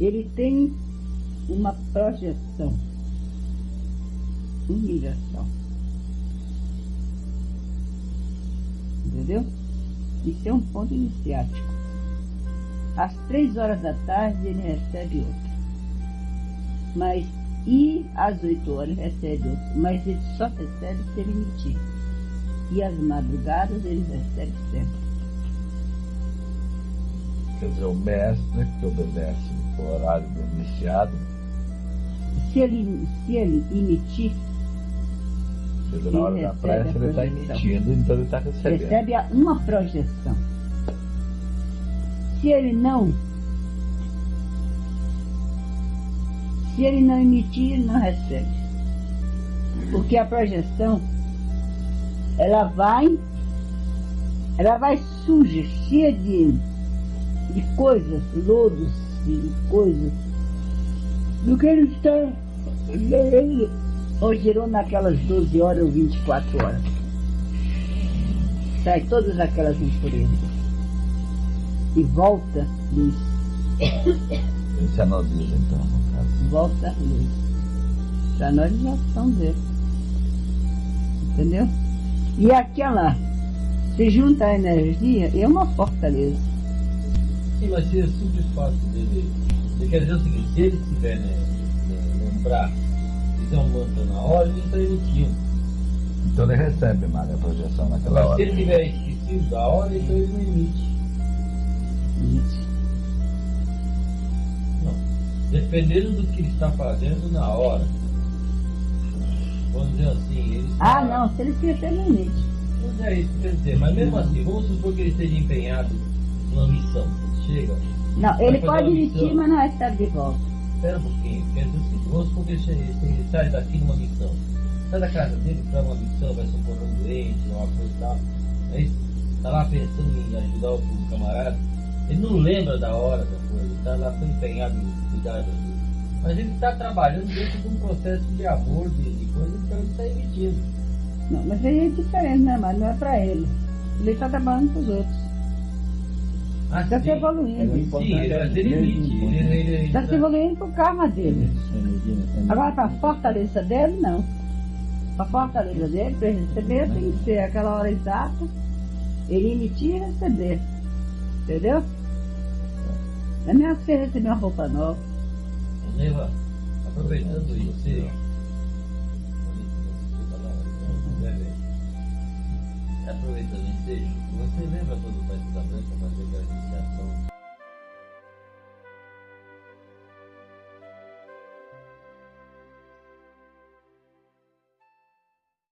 ele tem uma projeção, uma ligação. Entendeu? Isso é um ponto iniciático. Às três horas da tarde ele recebe outro. Mas e às oito horas recebe outro. Mas ele só recebe se ele emitir. E às madrugadas ele recebe sempre. Quer dizer, o mestre que obedece o horário do iniciado, Se ele, se ele emitir, quer dizer, na hora da prece ele está emitindo, então ele está recebendo. recebe a- uma projeção. Se ele não, se ele não emitir, ele não recebe. Porque a projeção, ela vai, ela vai suja, cheia de, de coisas, lodos e coisas, do que ele está lendo ou gerou naquelas 12 horas ou 24 horas sai todas aquelas impurezas e volta luz, Esse é nós então, no caso. volta luz. Para nós já são dele. Entendeu? E aquela se junta a energia é uma fortaleza. Sim, mas se é simples fácil dele. Ele quer dizer o seguinte, se ele estiver né, né, no braço, fizer um manto na hora, ele está emitindo. Então ele recebe, Mário, a projeção naquela Mas hora. se ele tiver esquecido da hora, então ele não emite. Não. Dependendo do que ele está fazendo na hora. Vamos dizer assim, ele está... Ah, não, se ele esquecer, não emite. Não é isso que quer dizer, mas mesmo assim, vamos supor que ele esteja empenhado numa missão. Chega, Não, ele Vai pode uma emitir, mas não recebe de volta. espera um pouquinho, quer dizer assim, vamos supor que ele, sai daqui numa missão. Sai da casa dele para uma missão, vai socorrer um doente, uma coisa e tal. Aí tá lá pensando em ajudar o camarada. Ele não lembra da hora da coisa, ele tá lá tão empenhado em cuidar das coisas. Mas ele está trabalhando dentro de um processo de amor, de, de coisa, então ele está emitindo. Não, mas aí é diferente, né? Mas não é para ele. Ele está trabalhando para os outros. Está se evoluindo. Mas ele emite. Ele, ele, ele, Está se evoluindo para o karma dele. Agora, para a fortaleza dele, não. Para a fortaleza dele, para ele receber, tem que ser aquela hora exata, ele emitir e receber. Entendeu? Não é mesmo que você receber uma roupa nova. Neva, aproveitando isso, você. Lembra quando o Pai da Branca fazia aquela iniciação